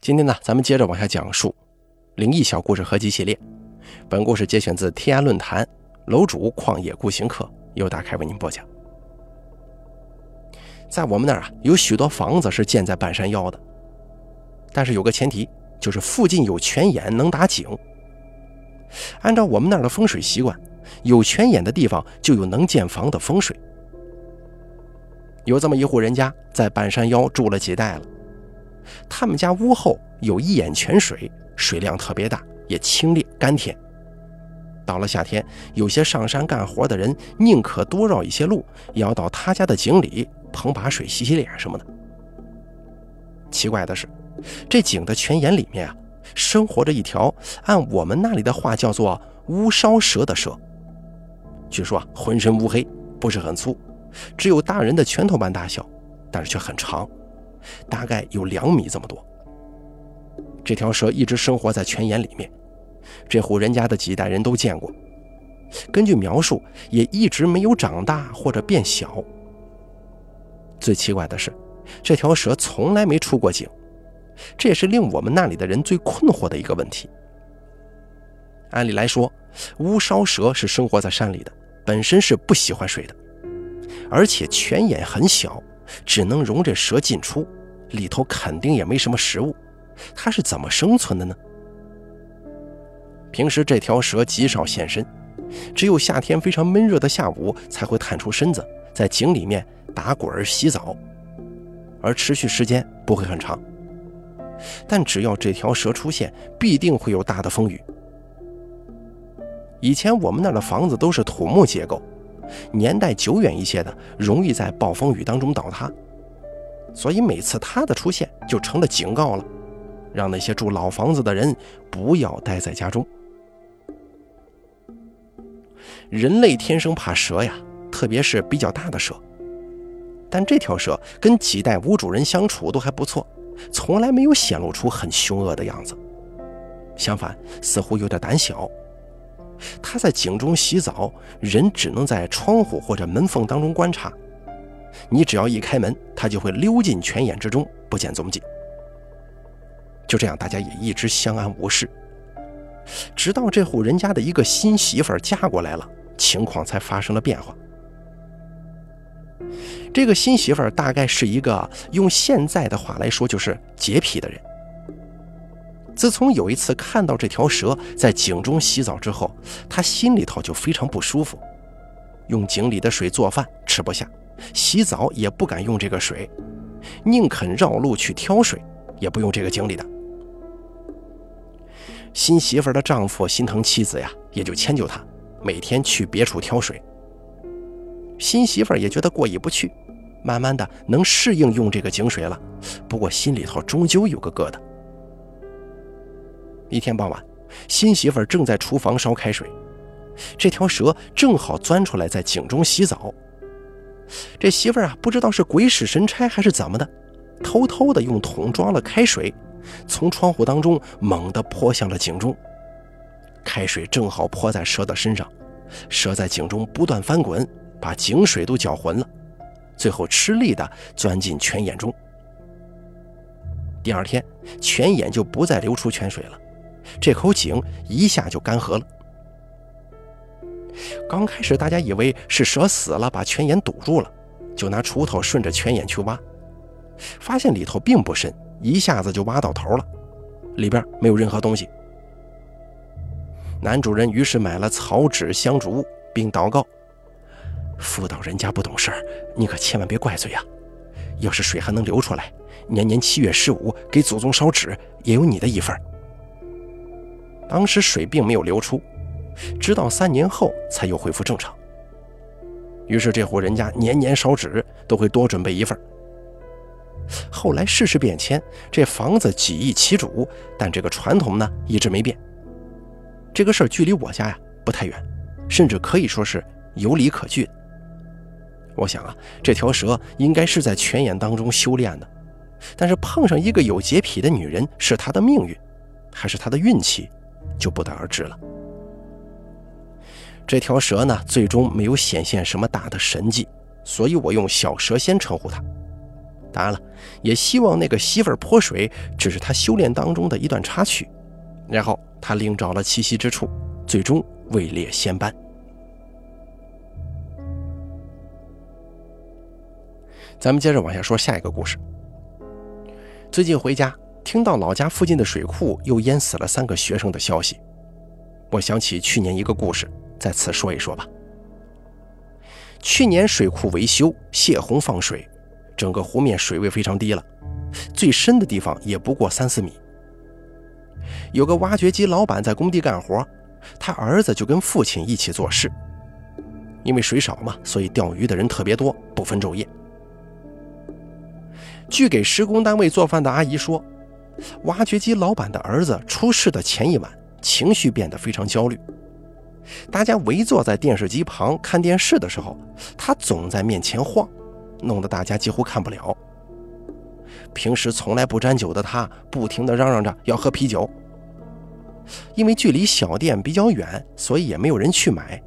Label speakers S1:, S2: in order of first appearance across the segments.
S1: 今天呢，咱们接着往下讲述灵异小故事合集系列。本故事节选自天涯论坛楼主旷野孤行客，由打开为您播讲。在我们那儿啊，有许多房子是建在半山腰的，但是有个前提，就是附近有泉眼能打井。按照我们那儿的风水习惯，有泉眼的地方就有能建房的风水。有这么一户人家，在半山腰住了几代了。他们家屋后有一眼泉水，水量特别大，也清冽甘甜。到了夏天，有些上山干活的人宁可多绕一些路，也要到他家的井里捧把水洗洗脸什么的。奇怪的是，这井的泉眼里面啊，生活着一条按我们那里的话叫做乌梢蛇的蛇。据说啊，浑身乌黑，不是很粗，只有大人的拳头般大小，但是却很长。大概有两米这么多。这条蛇一直生活在泉眼里面，这户人家的几代人都见过。根据描述，也一直没有长大或者变小。最奇怪的是，这条蛇从来没出过井，这也是令我们那里的人最困惑的一个问题。按理来说，乌梢蛇是生活在山里的，本身是不喜欢水的，而且泉眼很小。只能容这蛇进出，里头肯定也没什么食物，它是怎么生存的呢？平时这条蛇极少现身，只有夏天非常闷热的下午才会探出身子，在井里面打滚洗澡，而持续时间不会很长。但只要这条蛇出现，必定会有大的风雨。以前我们那儿的房子都是土木结构。年代久远一些的，容易在暴风雨当中倒塌，所以每次它的出现就成了警告了，让那些住老房子的人不要待在家中。人类天生怕蛇呀，特别是比较大的蛇，但这条蛇跟几代屋主人相处都还不错，从来没有显露出很凶恶的样子，相反，似乎有点胆小。他在井中洗澡，人只能在窗户或者门缝当中观察。你只要一开门，他就会溜进泉眼之中，不见踪迹。就这样，大家也一直相安无事。直到这户人家的一个新媳妇儿嫁过来了，情况才发生了变化。这个新媳妇儿大概是一个用现在的话来说就是洁癖的人。自从有一次看到这条蛇在井中洗澡之后，他心里头就非常不舒服。用井里的水做饭吃不下，洗澡也不敢用这个水，宁肯绕路去挑水，也不用这个井里的。新媳妇的丈夫心疼妻子呀，也就迁就她，每天去别处挑水。新媳妇也觉得过意不去，慢慢的能适应用这个井水了，不过心里头终究有个疙瘩。一天傍晚，新媳妇正在厨房烧开水，这条蛇正好钻出来在井中洗澡。这媳妇儿啊，不知道是鬼使神差还是怎么的，偷偷的用桶装了开水，从窗户当中猛地泼向了井中。开水正好泼在蛇的身上，蛇在井中不断翻滚，把井水都搅浑了，最后吃力的钻进泉眼中。第二天，泉眼就不再流出泉水了。这口井一下就干涸了。刚开始大家以为是蛇死了，把泉眼堵住了，就拿锄头顺着泉眼去挖，发现里头并不深，一下子就挖到头了，里边没有任何东西。男主人于是买了草纸、香烛，并祷告：“妇道人家不懂事儿，你可千万别怪罪呀！要是水还能流出来，年年七月十五给祖宗烧纸，也有你的一份。”当时水并没有流出，直到三年后才又恢复正常。于是这户人家年年烧纸都会多准备一份。后来世事变迁，这房子几易其主，但这个传统呢一直没变。这个事儿距离我家呀不太远，甚至可以说是有理可据。我想啊，这条蛇应该是在泉眼当中修炼的，但是碰上一个有洁癖的女人，是她的命运，还是她的运气？就不得而知了。这条蛇呢，最终没有显现什么大的神迹，所以我用小蛇仙称呼它。当然了，也希望那个媳妇儿泼水只是他修炼当中的一段插曲。然后他另找了栖息之处，最终位列仙班。咱们接着往下说下一个故事。最近回家，听到老家附近的水库又淹死了三个学生的消息，我想起去年一个故事，在此说一说吧。去年水库维修泄洪放水，整个湖面水位非常低了，最深的地方也不过三四米。有个挖掘机老板在工地干活，他儿子就跟父亲一起做事，因为水少嘛，所以钓鱼的人特别多，不分昼夜。据给施工单位做饭的阿姨说，挖掘机老板的儿子出事的前一晚，情绪变得非常焦虑。大家围坐在电视机旁看电视的时候，他总在面前晃，弄得大家几乎看不了。平时从来不沾酒的他，不停地嚷嚷着要喝啤酒。因为距离小店比较远，所以也没有人去买，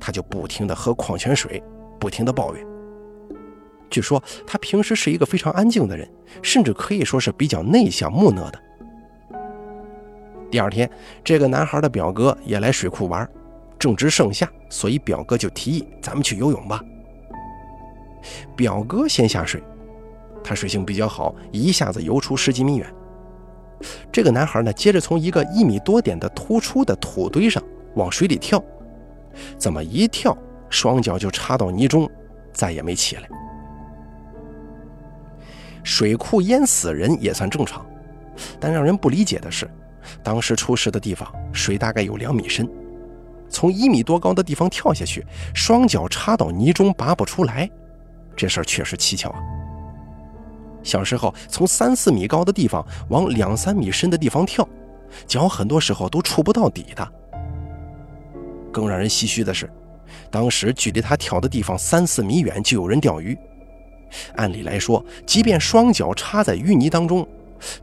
S1: 他就不停地喝矿泉水，不停地抱怨。据说他平时是一个非常安静的人，甚至可以说是比较内向木讷的。第二天，这个男孩的表哥也来水库玩，正值盛夏，所以表哥就提议咱们去游泳吧。表哥先下水，他水性比较好，一下子游出十几米远。这个男孩呢，接着从一个一米多点的突出的土堆上往水里跳，怎么一跳，双脚就插到泥中，再也没起来。水库淹死人也算正常，但让人不理解的是，当时出事的地方水大概有两米深，从一米多高的地方跳下去，双脚插到泥中拔不出来，这事儿确实蹊跷啊。小时候从三四米高的地方往两三米深的地方跳，脚很多时候都触不到底的。更让人唏嘘的是，当时距离他跳的地方三四米远就有人钓鱼。按理来说，即便双脚插在淤泥当中，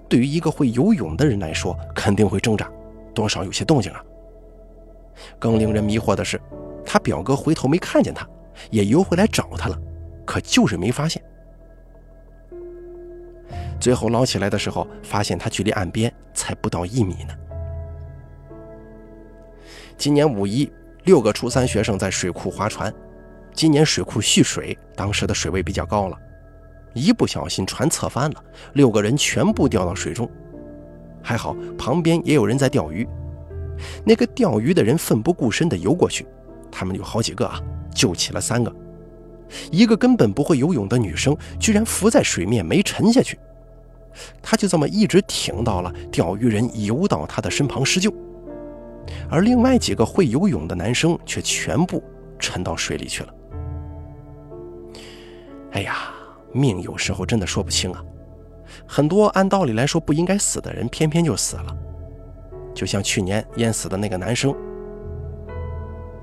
S1: 对于一个会游泳的人来说，肯定会挣扎，多少有些动静啊。更令人迷惑的是，他表哥回头没看见他，也游回来找他了，可就是没发现。最后捞起来的时候，发现他距离岸边才不到一米呢。今年五一，六个初三学生在水库划船。今年水库蓄水，当时的水位比较高了，一不小心船侧翻了，六个人全部掉到水中。还好旁边也有人在钓鱼，那个钓鱼的人奋不顾身地游过去，他们有好几个啊，救起了三个。一个根本不会游泳的女生居然浮在水面没沉下去，她就这么一直挺到了钓鱼人游到她的身旁施救，而另外几个会游泳的男生却全部沉到水里去了。哎呀，命有时候真的说不清啊！很多按道理来说不应该死的人，偏偏就死了。就像去年淹死的那个男生，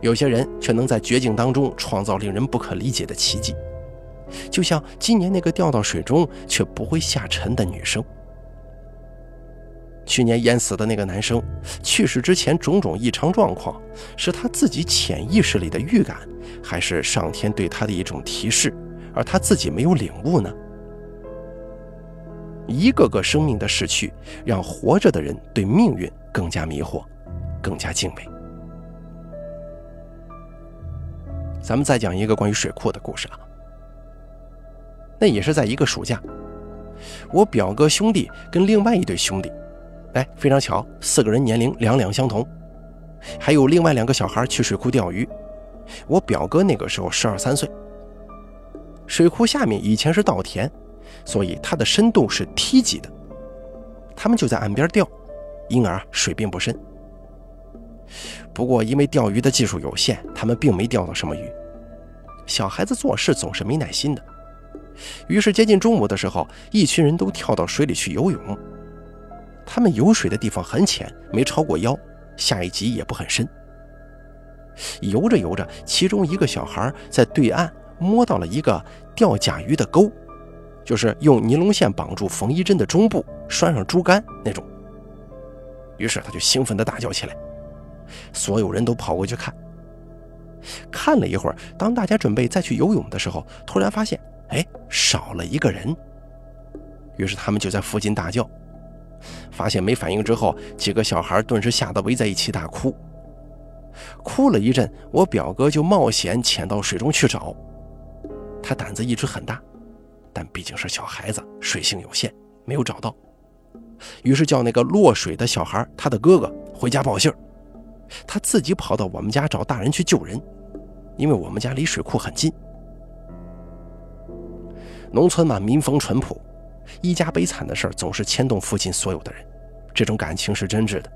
S1: 有些人却能在绝境当中创造令人不可理解的奇迹。就像今年那个掉到水中却不会下沉的女生。去年淹死的那个男生去世之前种种异常状况，是他自己潜意识里的预感，还是上天对他的一种提示？而他自己没有领悟呢？一个个生命的逝去，让活着的人对命运更加迷惑，更加敬畏。咱们再讲一个关于水库的故事啊。那也是在一个暑假，我表哥兄弟跟另外一对兄弟，哎，非常巧，四个人年龄两两相同，还有另外两个小孩去水库钓鱼。我表哥那个时候十二三岁。水库下面以前是稻田，所以它的深度是梯级的。他们就在岸边钓，因而水并不深。不过因为钓鱼的技术有限，他们并没钓到什么鱼。小孩子做事总是没耐心的，于是接近中午的时候，一群人都跳到水里去游泳。他们游水的地方很浅，没超过腰，下一级也不很深。游着游着，其中一个小孩在对岸。摸到了一个钓甲鱼的钩，就是用尼龙线绑住缝衣针的中部，拴上竹竿那种。于是他就兴奋地大叫起来，所有人都跑过去看。看了一会儿，当大家准备再去游泳的时候，突然发现，哎，少了一个人，于是他们就在附近大叫。发现没反应之后，几个小孩顿时吓得围在一起大哭。哭了一阵，我表哥就冒险潜到水中去找。他胆子一直很大，但毕竟是小孩子，水性有限，没有找到。于是叫那个落水的小孩，他的哥哥回家报信。他自己跑到我们家找大人去救人，因为我们家离水库很近。农村嘛，民风淳朴。一家悲惨的事总是牵动附近所有的人，这种感情是真挚的。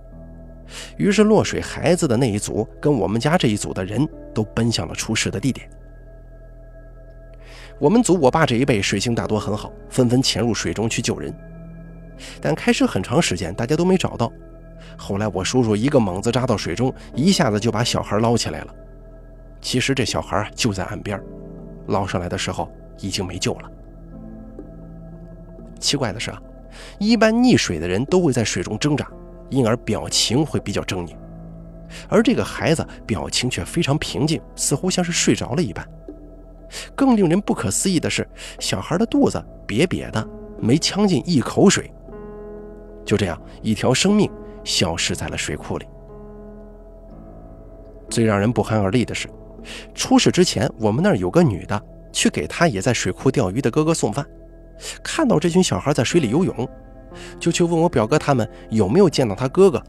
S1: 于是落水孩子的那一组跟我们家这一组的人都奔向了出事的地点。我们组我爸这一辈水性大多很好，纷纷潜入水中去救人。但开始很长时间大家都没找到。后来我叔叔一个猛子扎到水中，一下子就把小孩捞起来了。其实这小孩就在岸边，捞上来的时候已经没救了。奇怪的是啊，一般溺水的人都会在水中挣扎，因而表情会比较狰狞，而这个孩子表情却非常平静，似乎像是睡着了一般。更令人不可思议的是，小孩的肚子瘪瘪的，没呛进一口水。就这样，一条生命消失在了水库里。最让人不寒而栗的是，出事之前，我们那儿有个女的去给他也在水库钓鱼的哥哥送饭。看到这群小孩在水里游泳，就去问我表哥他们有没有见到他哥哥。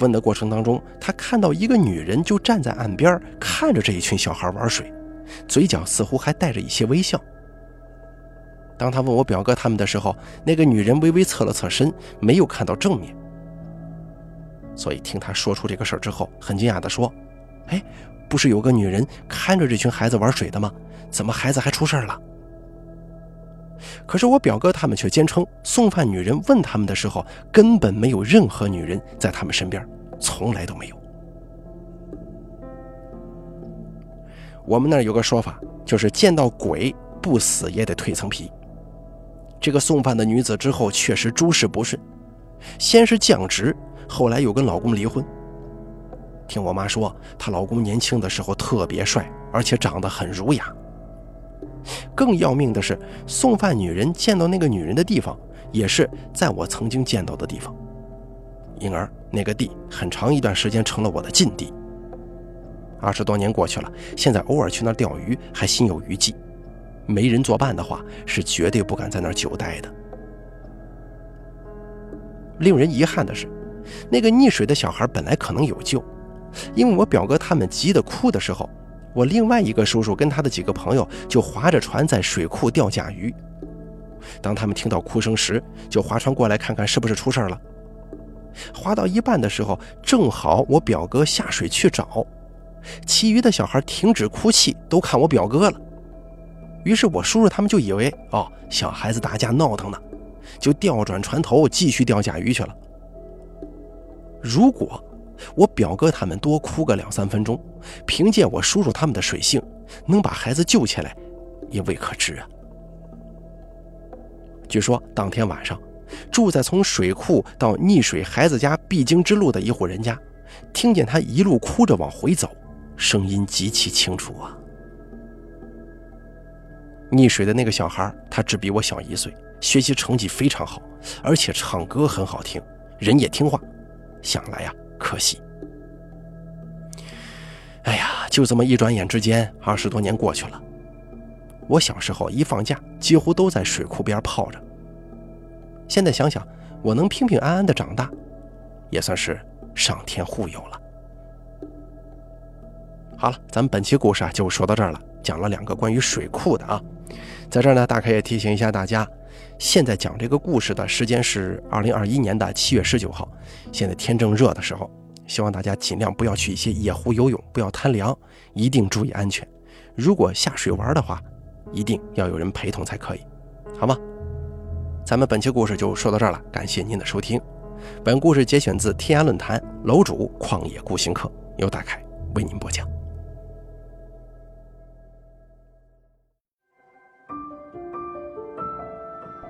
S1: 问的过程当中，他看到一个女人就站在岸边看着这一群小孩玩水，嘴角似乎还带着一些微笑。当他问我表哥他们的时候，那个女人微微侧了侧身，没有看到正面。所以听他说出这个事儿之后，很惊讶地说：“哎，不是有个女人看着这群孩子玩水的吗？怎么孩子还出事了？”可是我表哥他们却坚称，送饭女人问他们的时候，根本没有任何女人在他们身边，从来都没有。我们那儿有个说法，就是见到鬼不死也得蜕层皮。这个送饭的女子之后确实诸事不顺，先是降职，后来又跟老公离婚。听我妈说，她老公年轻的时候特别帅，而且长得很儒雅。更要命的是，送饭女人见到那个女人的地方，也是在我曾经见到的地方，因而那个地很长一段时间成了我的禁地。二十多年过去了，现在偶尔去那儿钓鱼还心有余悸，没人作伴的话，是绝对不敢在那儿久待的。令人遗憾的是，那个溺水的小孩本来可能有救，因为我表哥他们急得哭的时候。我另外一个叔叔跟他的几个朋友就划着船在水库钓甲鱼。当他们听到哭声时，就划船过来看看是不是出事了。划到一半的时候，正好我表哥下水去找，其余的小孩停止哭泣，都看我表哥了。于是我叔叔他们就以为哦，小孩子打架闹腾呢，就调转船头继续钓甲鱼去了。如果。我表哥他们多哭个两三分钟，凭借我叔叔他们的水性，能把孩子救起来，也未可知啊。据说当天晚上，住在从水库到溺水孩子家必经之路的一户人家，听见他一路哭着往回走，声音极其清楚啊。溺水的那个小孩，他只比我小一岁，学习成绩非常好，而且唱歌很好听，人也听话。想来呀。可惜，哎呀，就这么一转眼之间，二十多年过去了。我小时候一放假，几乎都在水库边泡着。现在想想，我能平平安安的长大，也算是上天护佑了。好了，咱们本期故事啊就说到这儿了，讲了两个关于水库的啊。在这儿呢，大凯也提醒一下大家。现在讲这个故事的时间是二零二一年的七月十九号，现在天正热的时候，希望大家尽量不要去一些野湖游泳，不要贪凉，一定注意安全。如果下水玩的话，一定要有人陪同才可以，好吗？咱们本期故事就说到这儿了，感谢您的收听。本故事节选自天涯论坛楼主旷野孤行客，由大凯为您播讲。